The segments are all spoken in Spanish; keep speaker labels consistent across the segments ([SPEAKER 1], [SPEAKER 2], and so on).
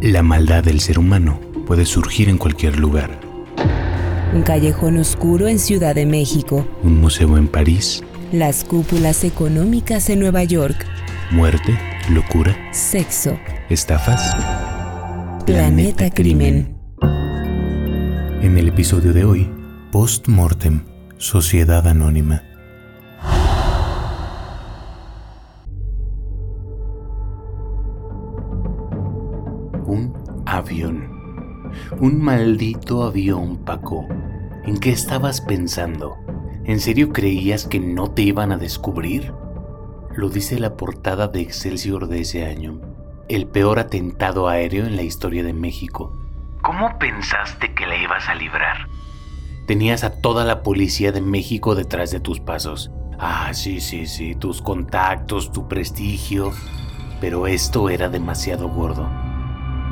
[SPEAKER 1] La maldad del ser humano puede surgir en cualquier lugar.
[SPEAKER 2] Un callejón oscuro en Ciudad de México.
[SPEAKER 1] Un museo en París.
[SPEAKER 2] Las cúpulas económicas en Nueva York.
[SPEAKER 1] Muerte, locura,
[SPEAKER 2] Sexo.
[SPEAKER 1] estafas.
[SPEAKER 2] Planeta Crimen.
[SPEAKER 1] En el episodio de hoy, Post Mortem, Sociedad Anónima. Avión. Un maldito avión, Paco. ¿En qué estabas pensando? ¿En serio creías que no te iban a descubrir? Lo dice la portada de Excelsior de ese año. El peor atentado aéreo en la historia de México. ¿Cómo pensaste que la ibas a librar? Tenías a toda la policía de México detrás de tus pasos. Ah, sí, sí, sí, tus contactos, tu prestigio. Pero esto era demasiado gordo.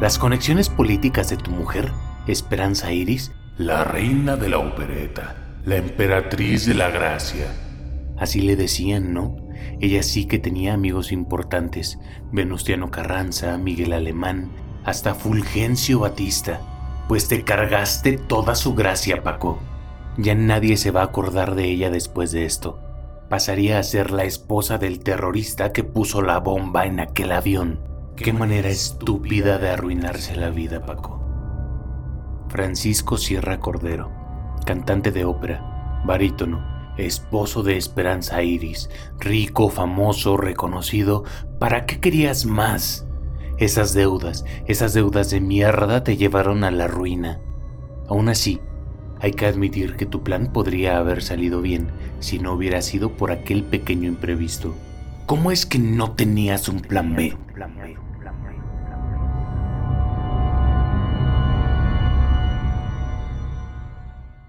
[SPEAKER 1] Las conexiones políticas de tu mujer, Esperanza Iris,
[SPEAKER 3] La reina de la opereta, la emperatriz de la gracia.
[SPEAKER 1] así le decían, ¿no? Ella sí que tenía amigos importantes, Venustiano Carranza, Miguel Alemán, hasta Fulgencio Batista, pues te cargaste toda su gracia, Paco. Ya nadie se va a acordar de ella después de esto. Pasaría a ser la esposa del terrorista que puso la bomba en aquel avión. Qué manera estúpida de arruinarse la vida, Paco. Francisco Sierra Cordero, cantante de ópera, barítono, esposo de Esperanza Iris, rico, famoso, reconocido, ¿para qué querías más? Esas deudas, esas deudas de mierda te llevaron a la ruina. Aún así, hay que admitir que tu plan podría haber salido bien si no hubiera sido por aquel pequeño imprevisto. ¿Cómo es que no tenías un plan B?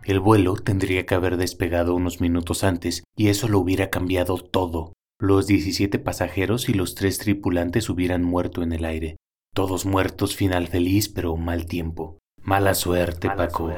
[SPEAKER 1] El vuelo tendría que haber despegado unos minutos antes y eso lo hubiera cambiado todo. Los 17 pasajeros y los tres tripulantes hubieran muerto en el aire. Todos muertos, final feliz, pero mal tiempo. Mala suerte, Paco.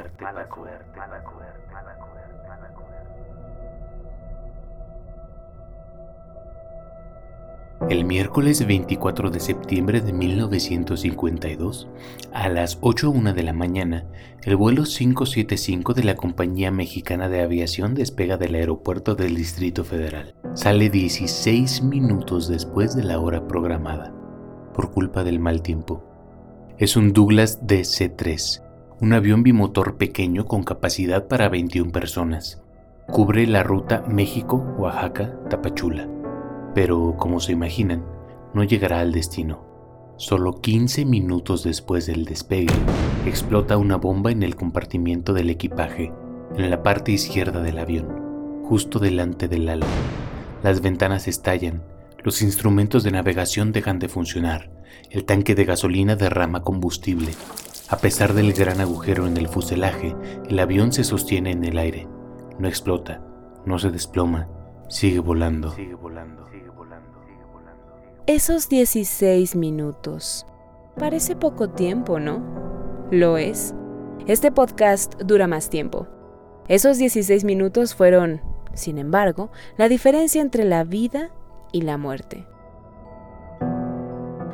[SPEAKER 1] El miércoles 24 de septiembre de 1952, a las 8.01 de la mañana, el vuelo 575 de la Compañía Mexicana de Aviación despega del aeropuerto del Distrito Federal. Sale 16 minutos después de la hora programada, por culpa del mal tiempo. Es un Douglas DC-3, un avión bimotor pequeño con capacidad para 21 personas. Cubre la ruta México-Oaxaca-Tapachula pero como se imaginan, no llegará al destino. Solo 15 minutos después del despegue, explota una bomba en el compartimiento del equipaje, en la parte izquierda del avión, justo delante del ala. Las ventanas estallan, los instrumentos de navegación dejan de funcionar, el tanque de gasolina derrama combustible. A pesar del gran agujero en el fuselaje, el avión se sostiene en el aire. No explota, no se desploma, sigue volando. Sigue volando.
[SPEAKER 2] Esos 16 minutos. Parece poco tiempo, ¿no? Lo es. Este podcast dura más tiempo. Esos 16 minutos fueron, sin embargo, la diferencia entre la vida y la muerte.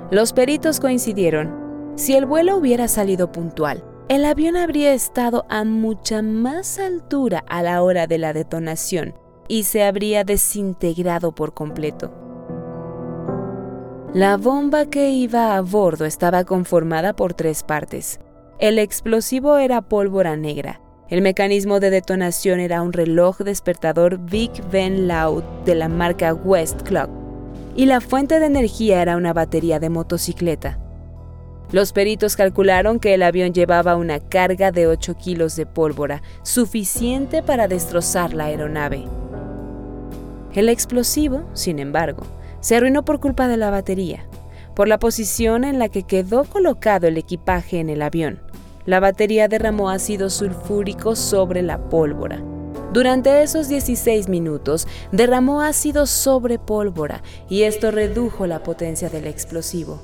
[SPEAKER 2] Los peritos coincidieron. Si el vuelo hubiera salido puntual, el avión habría estado a mucha más altura a la hora de la detonación y se habría desintegrado por completo. La bomba que iba a bordo estaba conformada por tres partes. El explosivo era pólvora negra. El mecanismo de detonación era un reloj despertador Big Ben Loud de la marca West Clock. Y la fuente de energía era una batería de motocicleta. Los peritos calcularon que el avión llevaba una carga de 8 kilos de pólvora, suficiente para destrozar la aeronave. El explosivo, sin embargo, se arruinó por culpa de la batería, por la posición en la que quedó colocado el equipaje en el avión. La batería derramó ácido sulfúrico sobre la pólvora. Durante esos 16 minutos derramó ácido sobre pólvora y esto redujo la potencia del explosivo.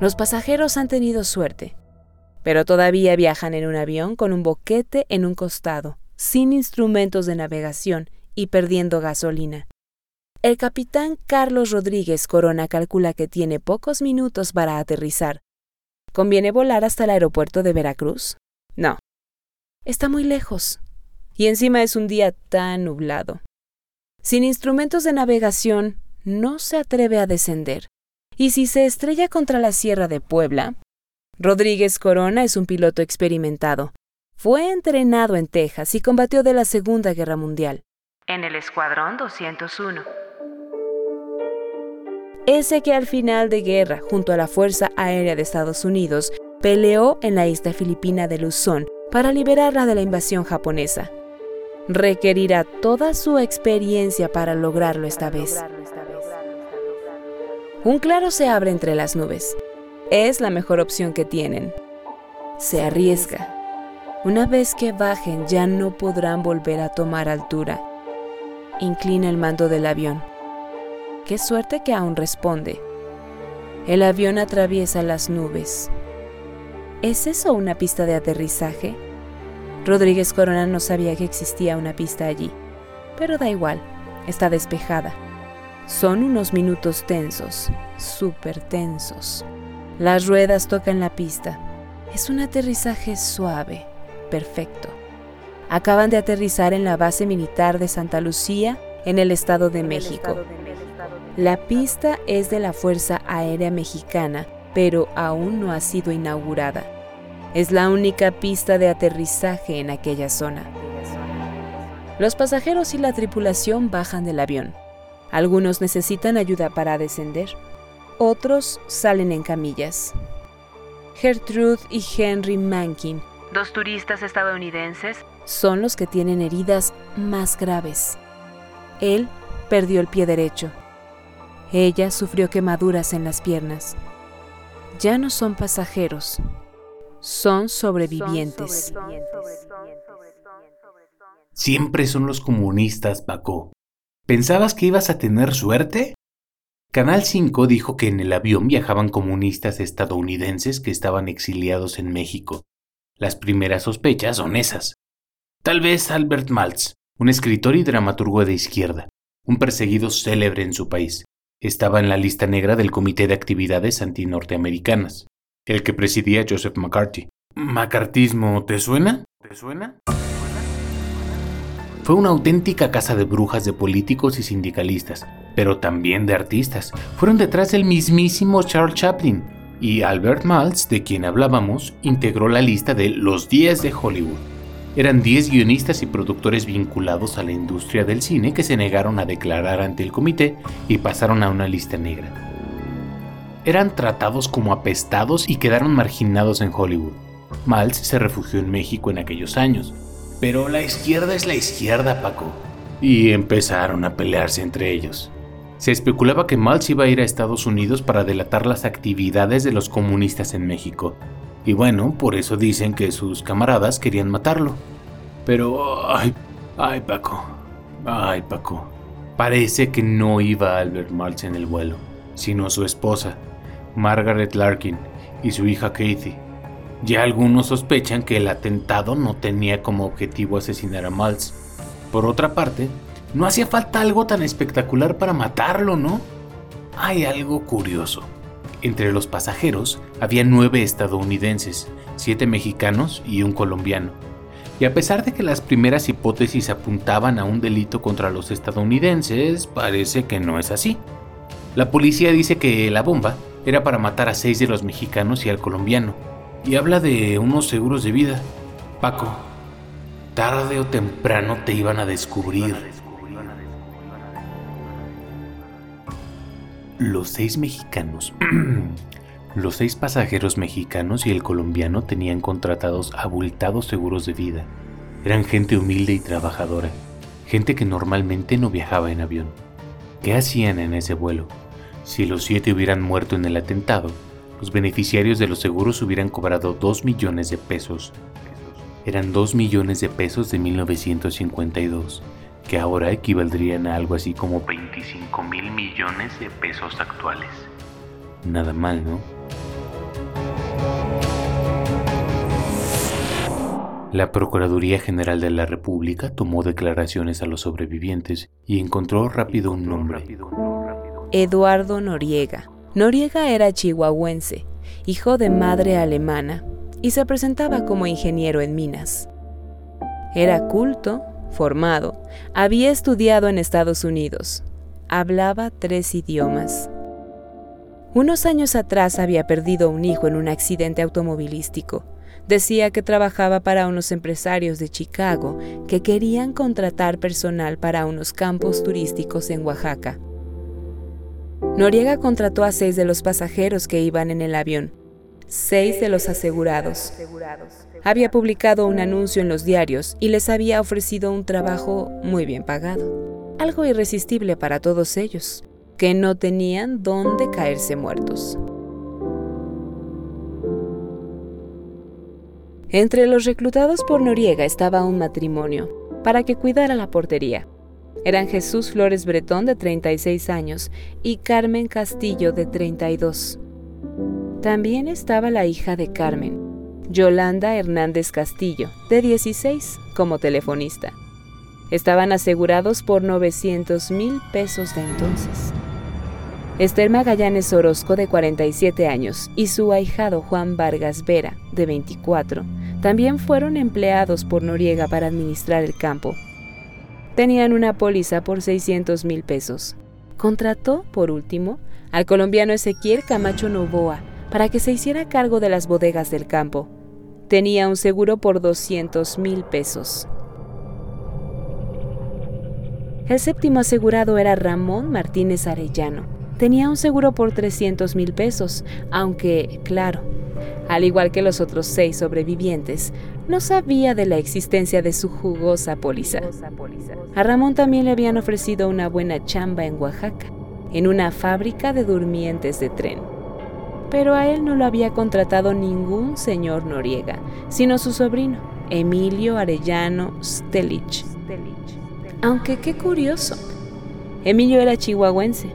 [SPEAKER 2] Los pasajeros han tenido suerte. pero todavía viajan en un avión con un boquete en un costado, sin instrumentos de navegación y perdiendo gasolina. El capitán Carlos Rodríguez Corona calcula que tiene pocos minutos para aterrizar. ¿Conviene volar hasta el aeropuerto de Veracruz? No. Está muy lejos. Y encima es un día tan nublado. Sin instrumentos de navegación, no se atreve a descender. Y si se estrella contra la Sierra de Puebla, Rodríguez Corona es un piloto experimentado. Fue entrenado en Texas y combatió de la Segunda Guerra Mundial. En el Escuadrón 201. Ese que al final de guerra, junto a la Fuerza Aérea de Estados Unidos, peleó en la isla filipina de Luzón para liberarla de la invasión japonesa. Requerirá toda su experiencia para lograrlo esta vez. Un claro se abre entre las nubes es la mejor opción que tienen. Se arriesga. Una vez que bajen ya no podrán volver a tomar altura. Inclina el mando del avión. Qué suerte que aún responde. El avión atraviesa las nubes. ¿Es eso una pista de aterrizaje? Rodríguez Corona no sabía que existía una pista allí, pero da igual, está despejada. Son unos minutos tensos, súper tensos. Las ruedas tocan la pista. Es un aterrizaje suave, perfecto. Acaban de aterrizar en la base militar de Santa Lucía, en el Estado de México. La pista es de la Fuerza Aérea Mexicana, pero aún no ha sido inaugurada. Es la única pista de aterrizaje en aquella zona. Los pasajeros y la tripulación bajan del avión. Algunos necesitan ayuda para descender. Otros salen en camillas. Gertrude y Henry Mankin, dos turistas estadounidenses, son los que tienen heridas más graves. Él perdió el pie derecho. Ella sufrió quemaduras en las piernas. Ya no son pasajeros, son sobrevivientes.
[SPEAKER 1] Siempre son los comunistas, Paco. ¿Pensabas que ibas a tener suerte? Canal 5 dijo que en el avión viajaban comunistas estadounidenses que estaban exiliados en México. Las primeras sospechas son esas. Tal vez Albert Maltz, un escritor y dramaturgo de izquierda, un perseguido célebre en su país, estaba en la lista negra del Comité de Actividades Antinorteamericanas, el que presidía Joseph McCarthy. ¿Macartismo te suena? ¿Te suena? Fue una auténtica casa de brujas de políticos y sindicalistas, pero también de artistas. Fueron detrás del mismísimo Charles Chaplin, y Albert Maltz, de quien hablábamos, integró la lista de los 10 de Hollywood. Eran 10 guionistas y productores vinculados a la industria del cine que se negaron a declarar ante el comité y pasaron a una lista negra. Eran tratados como apestados y quedaron marginados en Hollywood. Maltz se refugió en México en aquellos años, pero la izquierda es la izquierda, Paco. Y empezaron a pelearse entre ellos. Se especulaba que Maltz iba a ir a Estados Unidos para delatar las actividades de los comunistas en México. Y bueno, por eso dicen que sus camaradas querían matarlo. Pero... Ay, ay Paco. Ay Paco. Parece que no iba Albert Maltz en el vuelo, sino su esposa, Margaret Larkin, y su hija Kathy. Ya algunos sospechan que el atentado no tenía como objetivo asesinar a Maltz. Por otra parte, no hacía falta algo tan espectacular para matarlo, ¿no? Hay algo curioso. Entre los pasajeros había nueve estadounidenses, siete mexicanos y un colombiano. Y a pesar de que las primeras hipótesis apuntaban a un delito contra los estadounidenses, parece que no es así. La policía dice que la bomba era para matar a seis de los mexicanos y al colombiano, y habla de unos seguros de vida. Paco, tarde o temprano te iban a descubrir. Los seis mexicanos, los seis pasajeros mexicanos y el colombiano tenían contratados abultados seguros de vida. Eran gente humilde y trabajadora, gente que normalmente no viajaba en avión. ¿Qué hacían en ese vuelo? Si los siete hubieran muerto en el atentado, los beneficiarios de los seguros hubieran cobrado 2 millones de pesos. Eran 2 millones de pesos de 1952, que ahora equivaldrían a algo así como 25 mil millones de pesos actuales. Nada mal, ¿no? La Procuraduría General de la República tomó declaraciones a los sobrevivientes y encontró rápido un nombre.
[SPEAKER 2] Eduardo Noriega. Noriega era chihuahuense, hijo de madre alemana, y se presentaba como ingeniero en minas. Era culto, formado, había estudiado en Estados Unidos, hablaba tres idiomas. Unos años atrás había perdido un hijo en un accidente automovilístico. Decía que trabajaba para unos empresarios de Chicago que querían contratar personal para unos campos turísticos en Oaxaca. Noriega contrató a seis de los pasajeros que iban en el avión, seis de los asegurados. Había publicado un anuncio en los diarios y les había ofrecido un trabajo muy bien pagado, algo irresistible para todos ellos, que no tenían dónde caerse muertos. Entre los reclutados por Noriega estaba un matrimonio para que cuidara la portería. Eran Jesús Flores Bretón de 36 años y Carmen Castillo de 32. También estaba la hija de Carmen, Yolanda Hernández Castillo, de 16, como telefonista. Estaban asegurados por 900 mil pesos de entonces. Esther Magallanes Orozco, de 47 años, y su ahijado Juan Vargas Vera, de 24, también fueron empleados por Noriega para administrar el campo. Tenían una póliza por 600 mil pesos. Contrató, por último, al colombiano Ezequiel Camacho Novoa, para que se hiciera cargo de las bodegas del campo. Tenía un seguro por 200 mil pesos. El séptimo asegurado era Ramón Martínez Arellano. Tenía un seguro por 300 mil pesos, aunque, claro, al igual que los otros seis sobrevivientes, no sabía de la existencia de su jugosa póliza. A Ramón también le habían ofrecido una buena chamba en Oaxaca, en una fábrica de durmientes de tren pero a él no lo había contratado ningún señor Noriega, sino su sobrino, Emilio Arellano Stelich. Aunque qué curioso. Emilio era chihuahuense,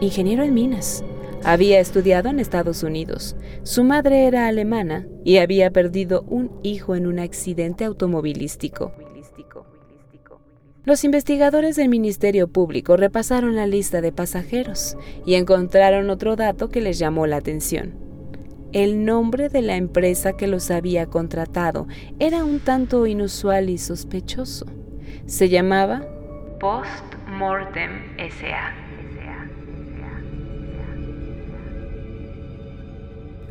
[SPEAKER 2] ingeniero en minas. Había estudiado en Estados Unidos. Su madre era alemana y había perdido un hijo en un accidente automovilístico. Los investigadores del Ministerio Público repasaron la lista de pasajeros y encontraron otro dato que les llamó la atención. El nombre de la empresa que los había contratado era un tanto inusual y sospechoso. Se llamaba Post Mortem SA.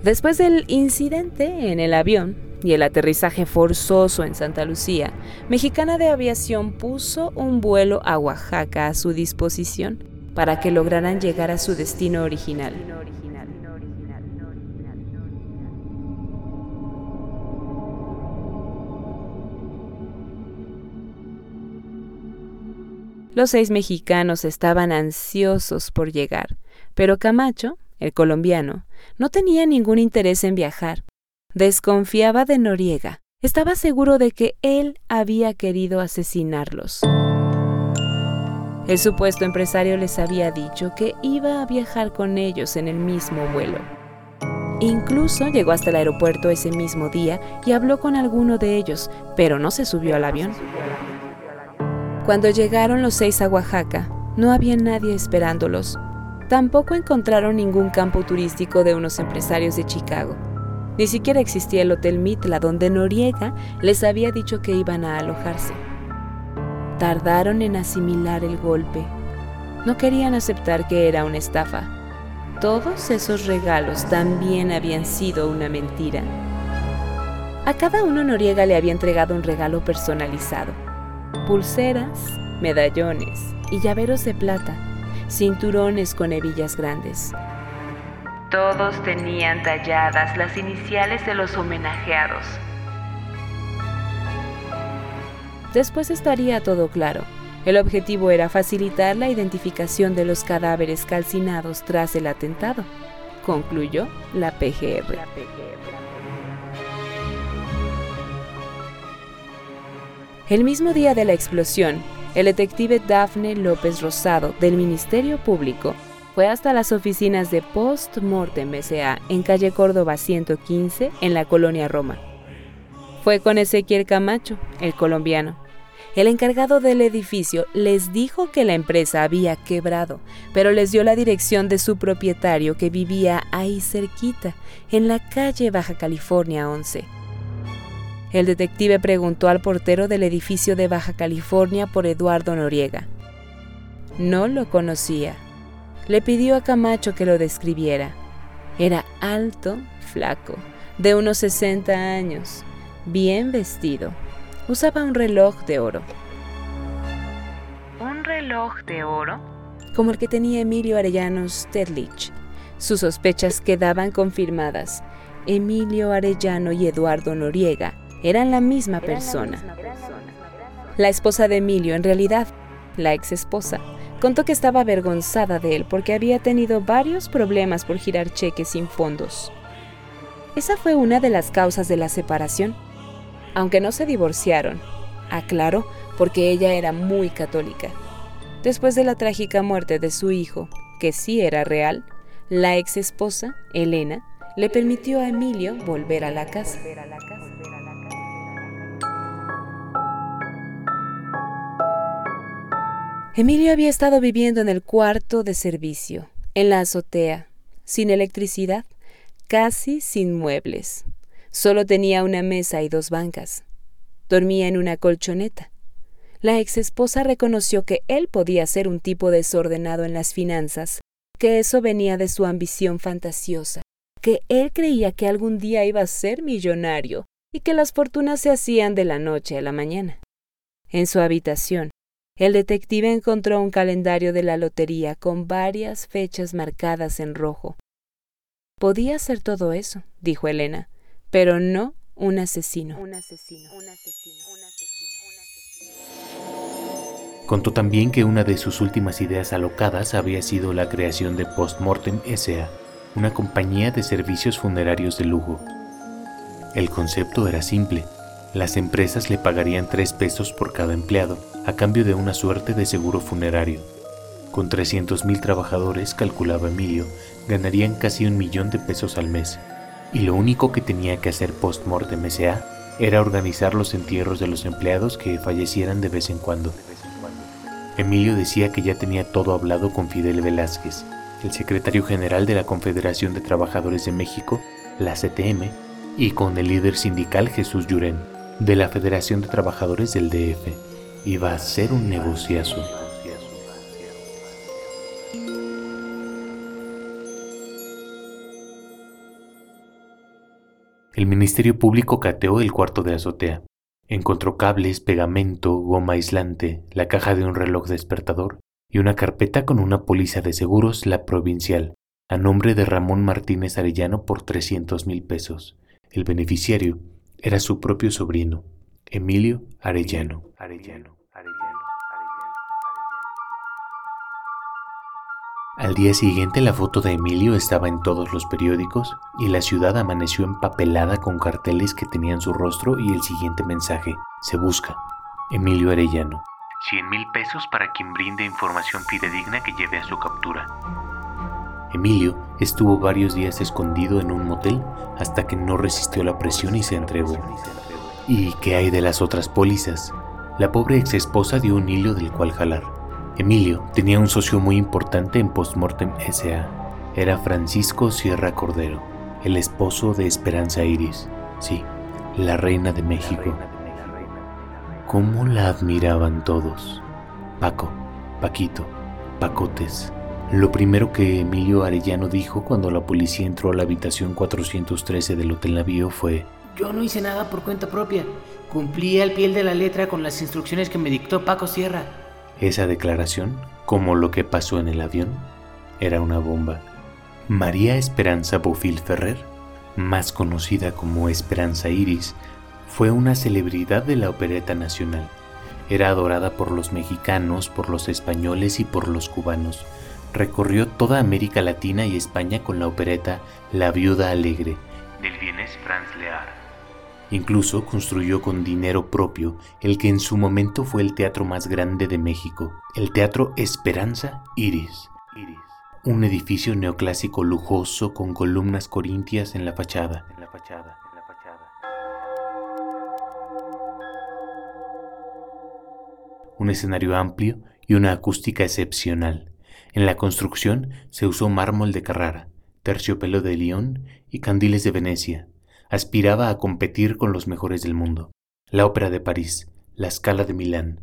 [SPEAKER 2] Después del incidente en el avión, y el aterrizaje forzoso en Santa Lucía, Mexicana de Aviación puso un vuelo a Oaxaca a su disposición para que lograran llegar a su destino original. Los seis mexicanos estaban ansiosos por llegar, pero Camacho, el colombiano, no tenía ningún interés en viajar Desconfiaba de Noriega. Estaba seguro de que él había querido asesinarlos. El supuesto empresario les había dicho que iba a viajar con ellos en el mismo vuelo. Incluso llegó hasta el aeropuerto ese mismo día y habló con alguno de ellos, pero no se subió al avión. Cuando llegaron los seis a Oaxaca, no había nadie esperándolos. Tampoco encontraron ningún campo turístico de unos empresarios de Chicago. Ni siquiera existía el Hotel Mitla donde Noriega les había dicho que iban a alojarse. Tardaron en asimilar el golpe. No querían aceptar que era una estafa. Todos esos regalos también habían sido una mentira. A cada uno Noriega le había entregado un regalo personalizado. Pulseras, medallones y llaveros de plata, cinturones con hebillas grandes. Todos tenían talladas las iniciales de los homenajeados. Después estaría todo claro. El objetivo era facilitar la identificación de los cadáveres calcinados tras el atentado, concluyó la PGR. El mismo día de la explosión, el detective Dafne López Rosado del Ministerio Público fue hasta las oficinas de Post Mortem S.A. en calle Córdoba 115, en la colonia Roma. Fue con Ezequiel Camacho, el colombiano. El encargado del edificio les dijo que la empresa había quebrado, pero les dio la dirección de su propietario que vivía ahí cerquita, en la calle Baja California 11. El detective preguntó al portero del edificio de Baja California por Eduardo Noriega. No lo conocía. Le pidió a Camacho que lo describiera. Era alto, flaco, de unos 60 años, bien vestido usaba un reloj de oro.
[SPEAKER 4] ¿Un reloj de oro?
[SPEAKER 2] Como el que tenía Emilio Arellano Stedlich. Sus sospechas quedaban confirmadas. Emilio Arellano y Eduardo Noriega eran la misma persona. La esposa de Emilio, en realidad, la ex esposa, contó que estaba avergonzada de él porque había tenido varios problemas por girar cheques sin fondos. Esa fue una de las causas de la separación aunque no se divorciaron, aclaró, porque ella era muy católica. Después de la trágica muerte de su hijo, que sí era real, la ex esposa, Elena, le permitió a Emilio volver a la casa. Emilio había estado viviendo en el cuarto de servicio, en la azotea, sin electricidad, casi sin muebles. Solo tenía una mesa y dos bancas. Dormía en una colchoneta. La ex esposa reconoció que él podía ser un tipo desordenado en las finanzas, que eso venía de su ambición fantasiosa, que él creía que algún día iba a ser millonario y que las fortunas se hacían de la noche a la mañana. En su habitación, el detective encontró un calendario de la lotería con varias fechas marcadas en rojo. Podía ser todo eso, dijo Elena, pero no un asesino.
[SPEAKER 1] Contó también que una de sus últimas ideas alocadas había sido la creación de Postmortem SA, una compañía de servicios funerarios de lujo. El concepto era simple. Las empresas le pagarían tres pesos por cada empleado, a cambio de una suerte de seguro funerario. Con 300.000 trabajadores, calculaba Emilio, ganarían casi un millón de pesos al mes y lo único que tenía que hacer post-mortem S.A. era organizar los entierros de los empleados que fallecieran de vez en cuando. Emilio decía que ya tenía todo hablado con Fidel Velázquez, el secretario general de la Confederación de Trabajadores de México, la CTM, y con el líder sindical Jesús Llurén, de la Federación de Trabajadores del DF. Iba a ser un negociazo. El Ministerio Público cateó el cuarto de azotea. Encontró cables, pegamento, goma aislante, la caja de un reloj despertador y una carpeta con una póliza de seguros, la provincial, a nombre de Ramón Martínez Arellano por 300 mil pesos. El beneficiario era su propio sobrino, Emilio Arellano. Arellano. Al día siguiente la foto de Emilio estaba en todos los periódicos y la ciudad amaneció empapelada con carteles que tenían su rostro y el siguiente mensaje. Se busca. Emilio Arellano. 100 mil pesos para quien brinde información fidedigna que lleve a su captura. Emilio estuvo varios días escondido en un motel hasta que no resistió la presión y se entregó. ¿Y qué hay de las otras pólizas? La pobre ex esposa dio un hilo del cual jalar. Emilio tenía un socio muy importante en Postmortem SA. Era Francisco Sierra Cordero, el esposo de Esperanza Iris. Sí, la reina de México. ¿Cómo la admiraban todos? Paco, Paquito, Pacotes. Lo primero que Emilio Arellano dijo cuando la policía entró a la habitación 413 del Hotel Navío fue:
[SPEAKER 5] Yo no hice nada por cuenta propia. Cumplí al pie de la letra con las instrucciones que me dictó Paco Sierra.
[SPEAKER 1] Esa declaración, como lo que pasó en el avión, era una bomba. María Esperanza Bofil Ferrer, más conocida como Esperanza Iris, fue una celebridad de la opereta nacional. Era adorada por los mexicanos, por los españoles y por los cubanos recorrió toda América Latina y España con la opereta La Viuda Alegre del Vienes Franz Lear. Incluso construyó con dinero propio el que en su momento fue el teatro más grande de México, el Teatro Esperanza Iris. Iris. Un edificio neoclásico lujoso con columnas corintias en la fachada. En la fachada. un escenario amplio y una acústica excepcional. En la construcción se usó mármol de Carrara, terciopelo de Lyon y candiles de Venecia. Aspiraba a competir con los mejores del mundo. La Ópera de París, la Scala de Milán.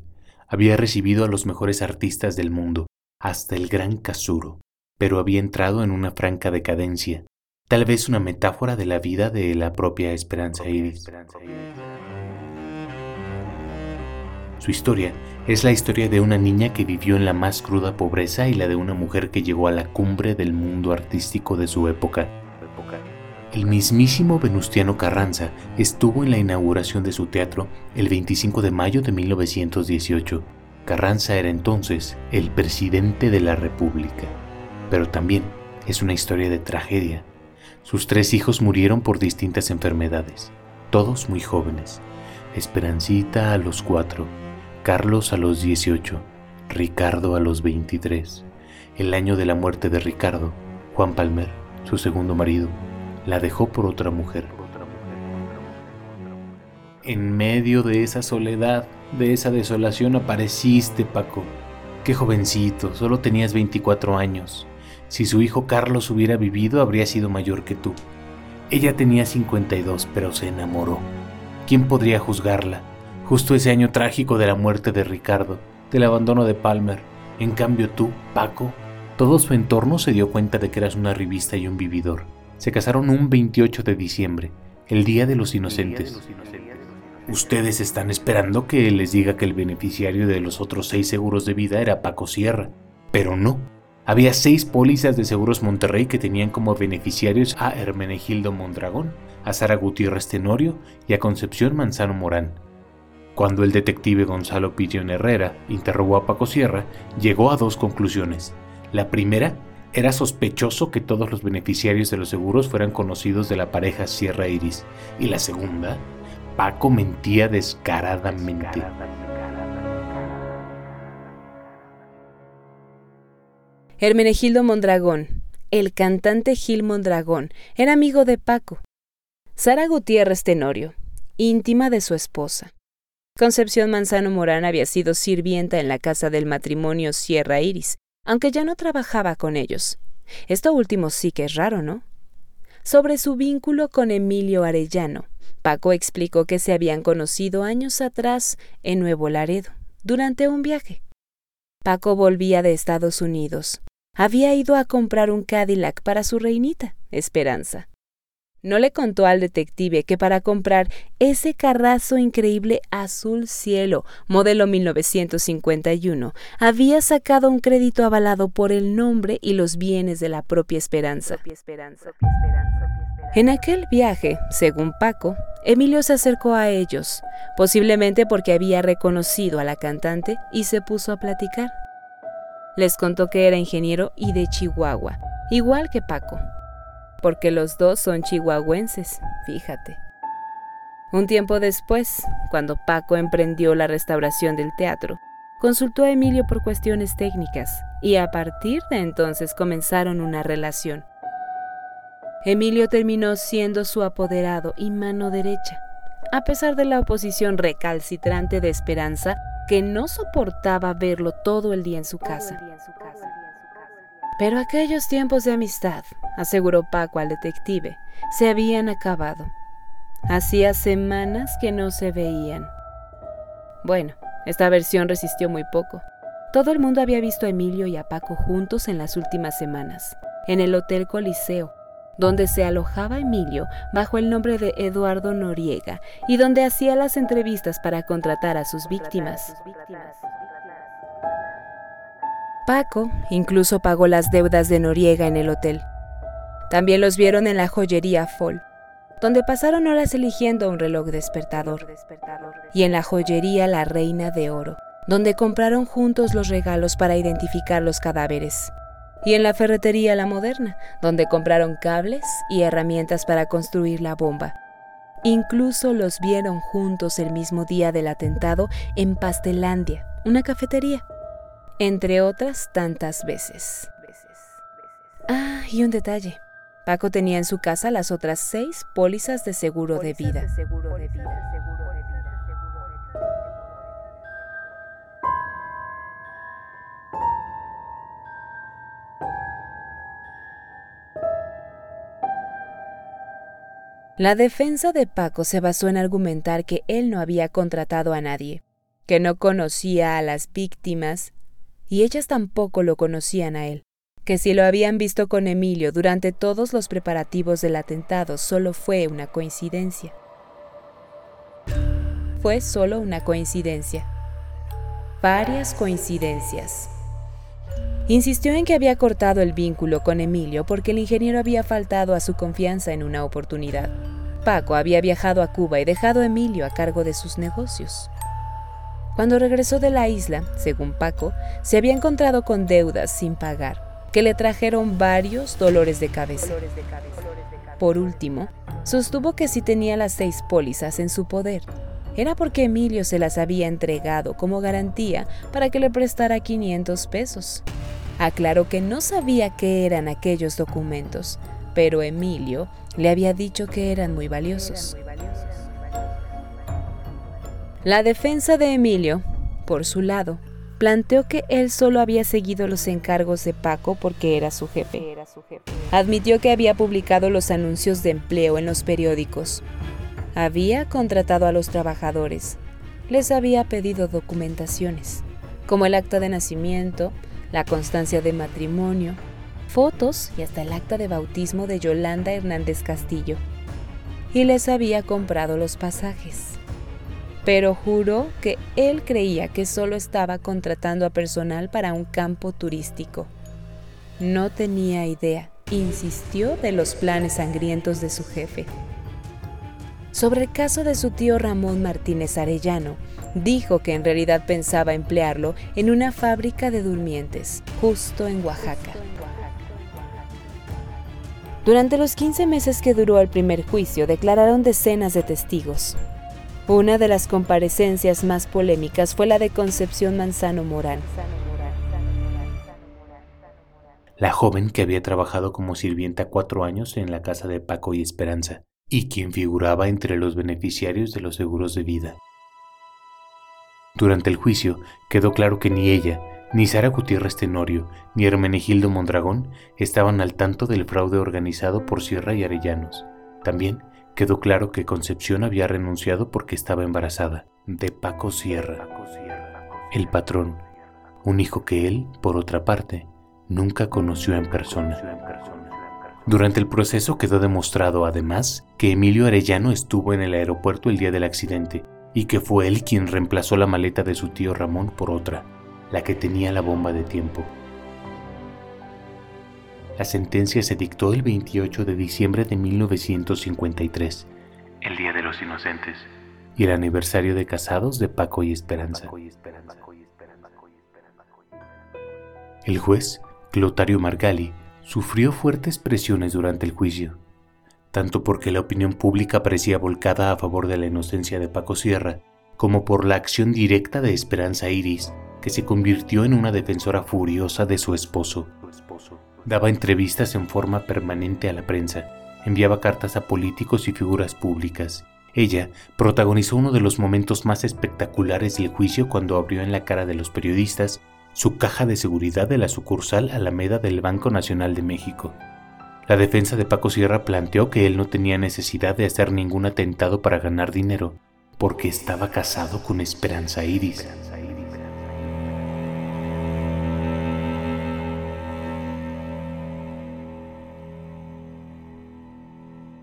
[SPEAKER 1] Había recibido a los mejores artistas del mundo, hasta el gran Casuro, pero había entrado en una franca decadencia, tal vez una metáfora de la vida de la propia Esperanza Iris. Su historia es la historia de una niña que vivió en la más cruda pobreza y la de una mujer que llegó a la cumbre del mundo artístico de su época. El mismísimo Venustiano Carranza estuvo en la inauguración de su teatro el 25 de mayo de 1918. Carranza era entonces el presidente de la República. Pero también es una historia de tragedia. Sus tres hijos murieron por distintas enfermedades, todos muy jóvenes. Esperancita a los cuatro, Carlos a los 18, Ricardo a los 23. El año de la muerte de Ricardo, Juan Palmer, su segundo marido, la dejó por otra mujer. En medio de esa soledad, de esa desolación, apareciste, Paco. Qué jovencito, solo tenías 24 años. Si su hijo Carlos hubiera vivido, habría sido mayor que tú. Ella tenía 52, pero se enamoró. ¿Quién podría juzgarla? Justo ese año trágico de la muerte de Ricardo, del abandono de Palmer. En cambio tú, Paco, todo su entorno se dio cuenta de que eras una revista y un vividor. Se casaron un 28 de diciembre, el Día de los Inocentes. Ustedes están esperando que les diga que el beneficiario de los otros seis seguros de vida era Paco Sierra, pero no. Había seis pólizas de Seguros Monterrey que tenían como beneficiarios a Hermenegildo Mondragón, a Sara Gutiérrez Tenorio y a Concepción Manzano Morán. Cuando el detective Gonzalo Pillón Herrera interrogó a Paco Sierra, llegó a dos conclusiones. La primera, era sospechoso que todos los beneficiarios de los seguros fueran conocidos de la pareja Sierra Iris. Y la segunda, Paco mentía descaradamente.
[SPEAKER 2] Hermenegildo Mondragón, el cantante Gil Mondragón, era amigo de Paco. Sara Gutiérrez Tenorio, íntima de su esposa. Concepción Manzano Morán había sido sirvienta en la casa del matrimonio Sierra Iris, aunque ya no trabajaba con ellos. Esto último sí que es raro, ¿no? Sobre su vínculo con Emilio Arellano, Paco explicó que se habían conocido años atrás en Nuevo Laredo, durante un viaje. Paco volvía de Estados Unidos. Había ido a comprar un Cadillac para su reinita, Esperanza. No le contó al detective que para comprar ese carrazo increíble azul cielo, modelo 1951, había sacado un crédito avalado por el nombre y los bienes de la propia Esperanza. En aquel viaje, según Paco, Emilio se acercó a ellos, posiblemente porque había reconocido a la cantante y se puso a platicar. Les contó que era ingeniero y de Chihuahua, igual que Paco, porque los dos son chihuahuenses, fíjate. Un tiempo después, cuando Paco emprendió la restauración del teatro, consultó a Emilio por cuestiones técnicas y a partir de entonces comenzaron una relación. Emilio terminó siendo su apoderado y mano derecha, a pesar de la oposición recalcitrante de Esperanza que no soportaba verlo todo el día en su casa. Pero aquellos tiempos de amistad, aseguró Paco al detective, se habían acabado. Hacía semanas que no se veían. Bueno, esta versión resistió muy poco. Todo el mundo había visto a Emilio y a Paco juntos en las últimas semanas, en el Hotel Coliseo, donde se alojaba Emilio bajo el nombre de Eduardo Noriega y donde hacía las entrevistas para contratar a sus víctimas. Paco incluso pagó las deudas de Noriega en el hotel. También los vieron en la joyería Fall, donde pasaron horas eligiendo un reloj despertador, y en la joyería La Reina de Oro, donde compraron juntos los regalos para identificar los cadáveres, y en la ferretería La Moderna, donde compraron cables y herramientas para construir la bomba. Incluso los vieron juntos el mismo día del atentado en Pastelandia, una cafetería entre otras tantas veces. Ah, y un detalle. Paco tenía en su casa las otras seis pólizas de seguro de vida. La defensa de Paco se basó en argumentar que él no había contratado a nadie, que no conocía a las víctimas y ellas tampoco lo conocían a él, que si lo habían visto con Emilio durante todos los preparativos del atentado solo fue una coincidencia. Fue solo una coincidencia. Varias coincidencias. Insistió en que había cortado el vínculo con Emilio porque el ingeniero había faltado a su confianza en una oportunidad. Paco había viajado a Cuba y dejado a Emilio a cargo de sus negocios. Cuando regresó de la isla, según Paco, se había encontrado con deudas sin pagar, que le trajeron varios dolores de cabeza. Por último, sostuvo que si tenía las seis pólizas en su poder, era porque Emilio se las había entregado como garantía para que le prestara 500 pesos. Aclaró que no sabía qué eran aquellos documentos, pero Emilio le había dicho que eran muy valiosos. La defensa de Emilio, por su lado, planteó que él solo había seguido los encargos de Paco porque era su jefe. Admitió que había publicado los anuncios de empleo en los periódicos. Había contratado a los trabajadores. Les había pedido documentaciones, como el acta de nacimiento, la constancia de matrimonio, fotos y hasta el acta de bautismo de Yolanda Hernández Castillo. Y les había comprado los pasajes pero juró que él creía que solo estaba contratando a personal para un campo turístico. No tenía idea, insistió, de los planes sangrientos de su jefe. Sobre el caso de su tío Ramón Martínez Arellano, dijo que en realidad pensaba emplearlo en una fábrica de durmientes, justo en Oaxaca. Durante los 15 meses que duró el primer juicio, declararon decenas de testigos, una de las comparecencias más polémicas fue la de Concepción Manzano Morán.
[SPEAKER 1] La joven que había trabajado como sirvienta cuatro años en la casa de Paco y Esperanza, y quien figuraba entre los beneficiarios de los seguros de vida. Durante el juicio quedó claro que ni ella, ni Sara Gutiérrez Tenorio, ni Hermenegildo Mondragón estaban al tanto del fraude organizado por Sierra y Arellanos. También Quedó claro que Concepción había renunciado porque estaba embarazada de Paco Sierra, el patrón, un hijo que él, por otra parte, nunca conoció en persona. Durante el proceso quedó demostrado, además, que Emilio Arellano estuvo en el aeropuerto el día del accidente y que fue él quien reemplazó la maleta de su tío Ramón por otra, la que tenía la bomba de tiempo. La sentencia se dictó el 28 de diciembre de 1953, el Día de los Inocentes, y el aniversario de casados de Paco y Esperanza. El juez, Clotario Margali, sufrió fuertes presiones durante el juicio, tanto porque la opinión pública parecía volcada a favor de la inocencia de Paco Sierra, como por la acción directa de Esperanza Iris, que se convirtió en una defensora furiosa de su esposo. Daba entrevistas en forma permanente a la prensa, enviaba cartas a políticos y figuras públicas. Ella protagonizó uno de los momentos más espectaculares del juicio cuando abrió en la cara de los periodistas su caja de seguridad de la sucursal Alameda del Banco Nacional de México. La defensa de Paco Sierra planteó que él no tenía necesidad de hacer ningún atentado para ganar dinero, porque estaba casado con Esperanza Iris.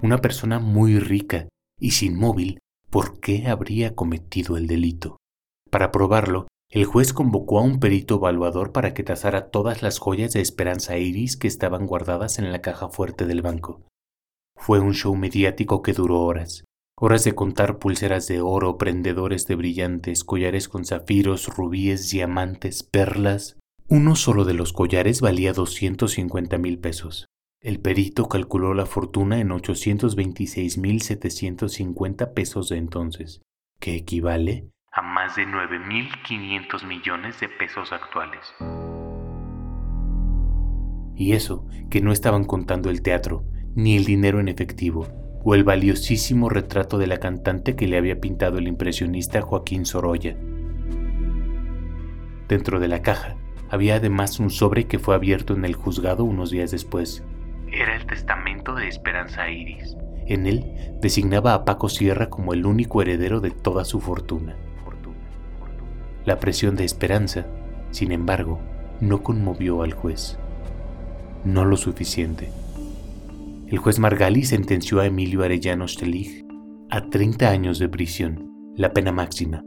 [SPEAKER 1] Una persona muy rica y sin móvil, ¿por qué habría cometido el delito? Para probarlo, el juez convocó a un perito evaluador para que tasara todas las joyas de Esperanza Iris que estaban guardadas en la caja fuerte del banco. Fue un show mediático que duró horas. Horas de contar pulseras de oro, prendedores de brillantes, collares con zafiros, rubíes, diamantes, perlas. Uno solo de los collares valía 250 mil pesos. El perito calculó la fortuna en 826.750 pesos de entonces, que equivale a más de 9.500 millones de pesos actuales. Y eso, que no estaban contando el teatro, ni el dinero en efectivo, o el valiosísimo retrato de la cantante que le había pintado el impresionista Joaquín Sorolla. Dentro de la caja había además un sobre que fue abierto en el juzgado unos días después, era el testamento de Esperanza Iris, En él designaba a Paco Sierra como el único heredero de toda su fortuna. La presión de Esperanza, sin embargo, no conmovió al juez. No lo suficiente. El juez Margali sentenció a Emilio Arellano Stelig a 30 años de prisión, la pena máxima,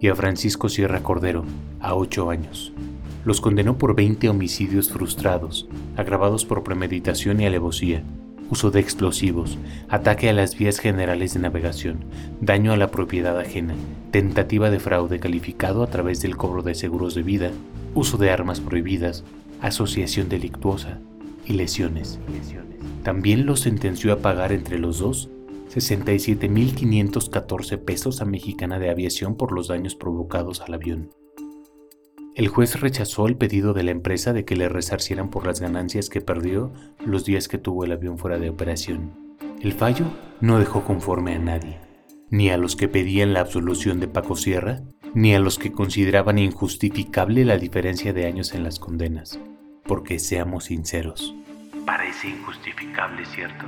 [SPEAKER 1] y a Francisco Sierra Cordero a 8 años. Los condenó por 20 homicidios frustrados, agravados por premeditación y alevosía, uso de explosivos, ataque a las vías generales de navegación, daño a la propiedad ajena, tentativa de fraude calificado a través del cobro de seguros de vida, uso de armas prohibidas, asociación delictuosa y lesiones. También los sentenció a pagar entre los dos 67.514 pesos a Mexicana de Aviación por los daños provocados al avión. El juez rechazó el pedido de la empresa de que le resarcieran por las ganancias que perdió los días que tuvo el avión fuera de operación. El fallo no dejó conforme a nadie, ni a los que pedían la absolución de Paco Sierra, ni a los que consideraban injustificable la diferencia de años en las condenas. Porque seamos sinceros, parece injustificable, ¿cierto?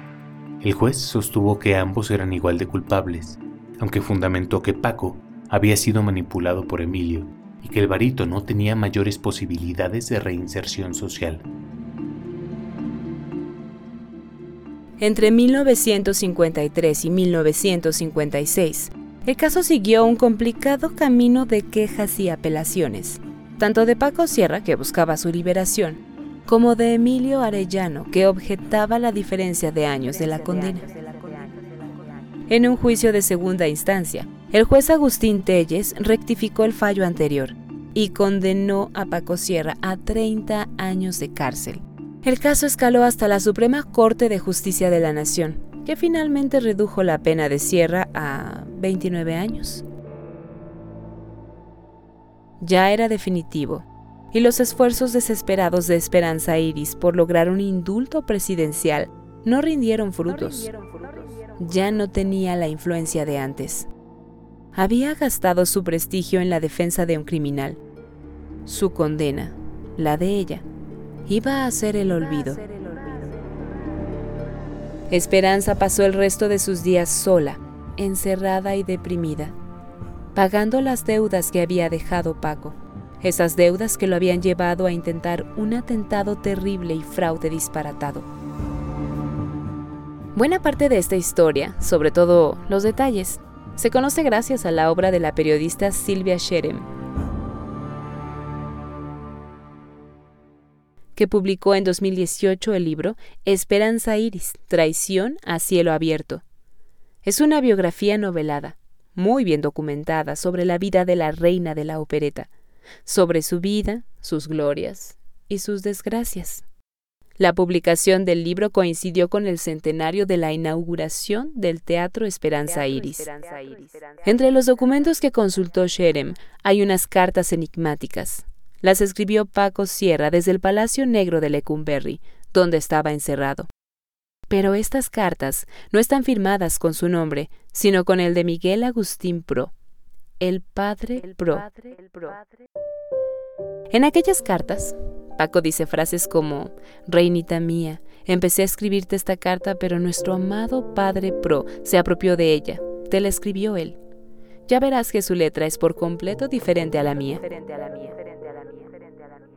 [SPEAKER 1] El juez sostuvo que ambos eran igual de culpables, aunque fundamentó que Paco había sido manipulado por Emilio y que el varito no tenía mayores posibilidades de reinserción social.
[SPEAKER 2] Entre 1953 y 1956, el caso siguió un complicado camino de quejas y apelaciones, tanto de Paco Sierra, que buscaba su liberación, como de Emilio Arellano, que objetaba la diferencia de años de la condena. En un juicio de segunda instancia, el juez Agustín Telles rectificó el fallo anterior y condenó a Paco Sierra a 30 años de cárcel. El caso escaló hasta la Suprema Corte de Justicia de la Nación, que finalmente redujo la pena de Sierra a 29 años. Ya era definitivo, y los esfuerzos desesperados de Esperanza Iris por lograr un indulto presidencial no rindieron frutos. Ya no tenía la influencia de antes. Había gastado su prestigio en la defensa de un criminal. Su condena, la de ella, iba a ser el olvido. Esperanza pasó el resto de sus días sola, encerrada y deprimida, pagando las deudas que había dejado Paco esas deudas que lo habían llevado a intentar un atentado terrible y fraude disparatado. Buena parte de esta historia, sobre todo los detalles, se conoce gracias a la obra de la periodista Silvia Sherem, que publicó en 2018 el libro Esperanza Iris, Traición a cielo abierto. Es una biografía novelada, muy bien documentada sobre la vida de la reina de la opereta sobre su vida, sus glorias y sus desgracias. La publicación del libro coincidió con el centenario de la inauguración del Teatro Esperanza Iris. Entre los documentos que consultó Sherem hay unas cartas enigmáticas. Las escribió Paco Sierra desde el Palacio Negro de Lecumberri, donde estaba encerrado. Pero estas cartas no están firmadas con su nombre, sino con el de Miguel Agustín Pro, el Padre Pro. En aquellas cartas, Paco dice frases como, Reinita mía, empecé a escribirte esta carta, pero nuestro amado Padre Pro se apropió de ella, te la escribió él. Ya verás que su letra es por completo diferente a la mía.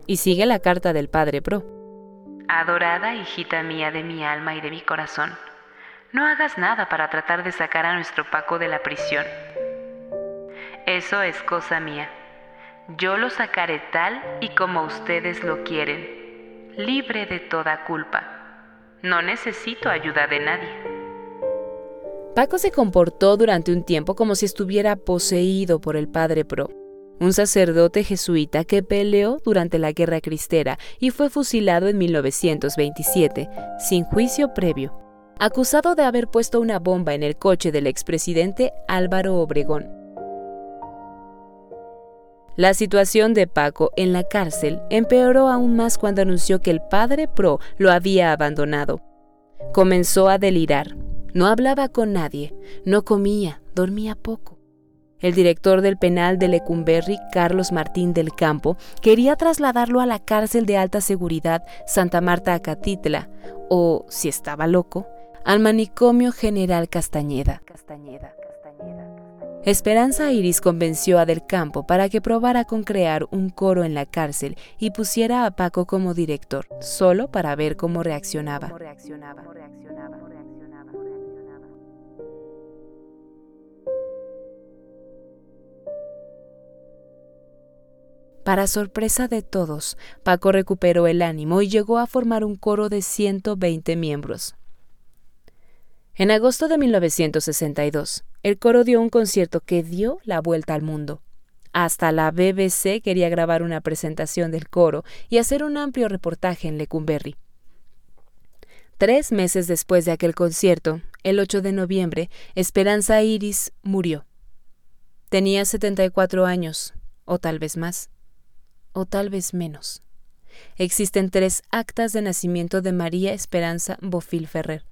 [SPEAKER 2] Y sigue la carta del Padre Pro. Adorada hijita mía de mi alma y de mi corazón, no hagas nada para tratar de sacar a nuestro Paco de la prisión eso es cosa mía. Yo lo sacaré tal y como ustedes lo quieren, libre de toda culpa. No necesito ayuda de nadie. Paco se comportó durante un tiempo como si estuviera poseído por el Padre Pro, un sacerdote jesuita que peleó durante la Guerra Cristera y fue fusilado en 1927, sin juicio previo, acusado de haber puesto una bomba en el coche del expresidente Álvaro Obregón. La situación de Paco en la cárcel empeoró aún más cuando anunció que el padre Pro lo había abandonado. Comenzó a delirar. No hablaba con nadie, no comía, dormía poco. El director del penal de Lecumberri, Carlos Martín del Campo, quería trasladarlo a la cárcel de alta seguridad Santa Marta Acatitla, o, si estaba loco, al manicomio General Castañeda. Esperanza Iris convenció a Del Campo para que probara con crear un coro en la cárcel y pusiera a Paco como director, solo para ver cómo reaccionaba. Para sorpresa de todos, Paco recuperó el ánimo y llegó a formar un coro de 120 miembros. En agosto de 1962, el coro dio un concierto que dio la vuelta al mundo. Hasta la BBC quería grabar una presentación del coro y hacer un amplio reportaje en Lecumberri. Tres meses después de aquel concierto, el 8 de noviembre, Esperanza Iris murió. Tenía 74 años, o tal vez más o tal vez menos. Existen tres actas de nacimiento de María Esperanza Bofil Ferrer.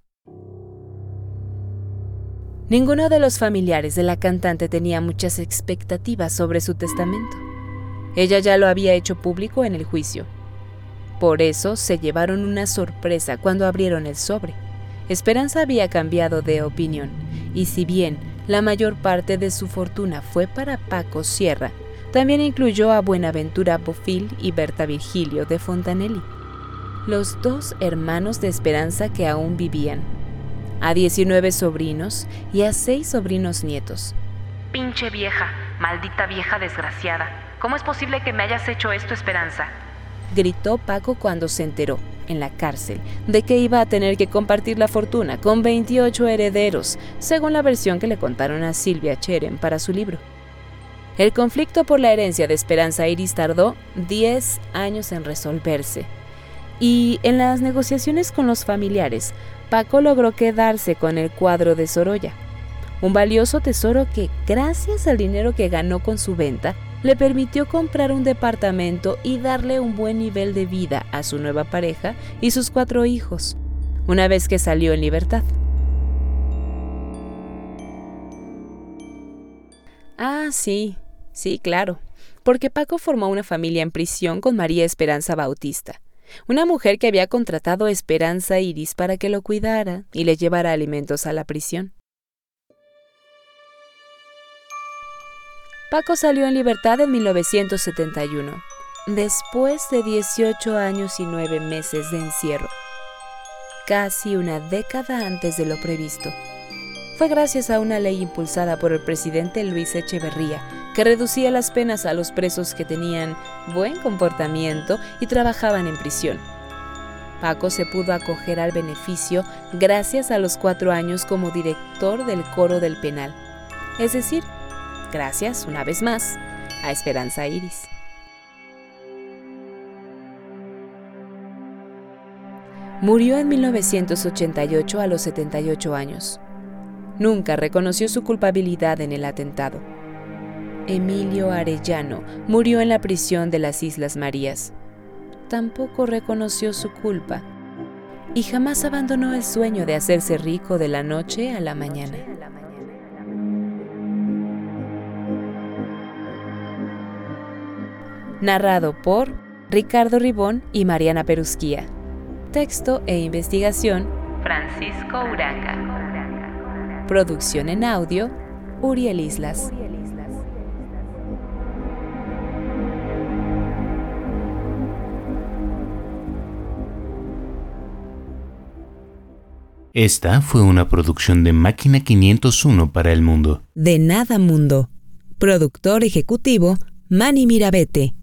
[SPEAKER 2] Ninguno de los familiares de la cantante tenía muchas expectativas sobre su testamento. Ella ya lo había hecho público en el juicio. Por eso se llevaron una sorpresa cuando abrieron el sobre. Esperanza había cambiado de opinión, y si bien la mayor parte de su fortuna fue para Paco Sierra, también incluyó a Buenaventura Bofil y Berta Virgilio de Fontanelli, los dos hermanos de Esperanza que aún vivían, a 19 sobrinos y a seis sobrinos nietos.
[SPEAKER 4] Pinche vieja, maldita vieja desgraciada. ¿Cómo es posible que me hayas hecho esto, Esperanza?
[SPEAKER 2] Gritó Paco cuando se enteró, en la cárcel, de que iba a tener que compartir la fortuna con 28 herederos, según la versión que le contaron a Silvia Cheren para su libro. El conflicto por la herencia de Esperanza Iris tardó 10 años en resolverse. Y en las negociaciones con los familiares, Paco logró quedarse con el cuadro de Sorolla, un valioso tesoro que, gracias al dinero que ganó con su venta, le permitió comprar un departamento y darle un buen nivel de vida a su nueva pareja y sus cuatro hijos, una vez que salió en libertad. Ah, sí, Sí, claro, porque Paco formó una familia en prisión con María Esperanza Bautista, una mujer que había contratado a Esperanza Iris para que lo cuidara y le llevara alimentos a la prisión. Paco salió en libertad en 1971, después de 18 años y 9 meses de encierro, casi una década antes de lo previsto. Fue gracias a una ley impulsada por el presidente Luis Echeverría que reducía las penas a los presos que tenían buen comportamiento y trabajaban en prisión. Paco se pudo acoger al beneficio gracias a los cuatro años como director del coro del penal, es decir, gracias, una vez más, a Esperanza Iris. Murió en 1988 a los 78 años. Nunca reconoció su culpabilidad en el atentado. Emilio Arellano murió en la prisión de las Islas Marías. Tampoco reconoció su culpa y jamás abandonó el sueño de hacerse rico de la noche a la mañana. Narrado por Ricardo Ribón y Mariana Perusquía. Texto e investigación
[SPEAKER 4] Francisco Uranga.
[SPEAKER 2] Producción en audio Uriel Islas.
[SPEAKER 1] Esta fue una producción de Máquina 501 para el mundo.
[SPEAKER 2] De Nada Mundo. Productor ejecutivo, Manny Mirabete.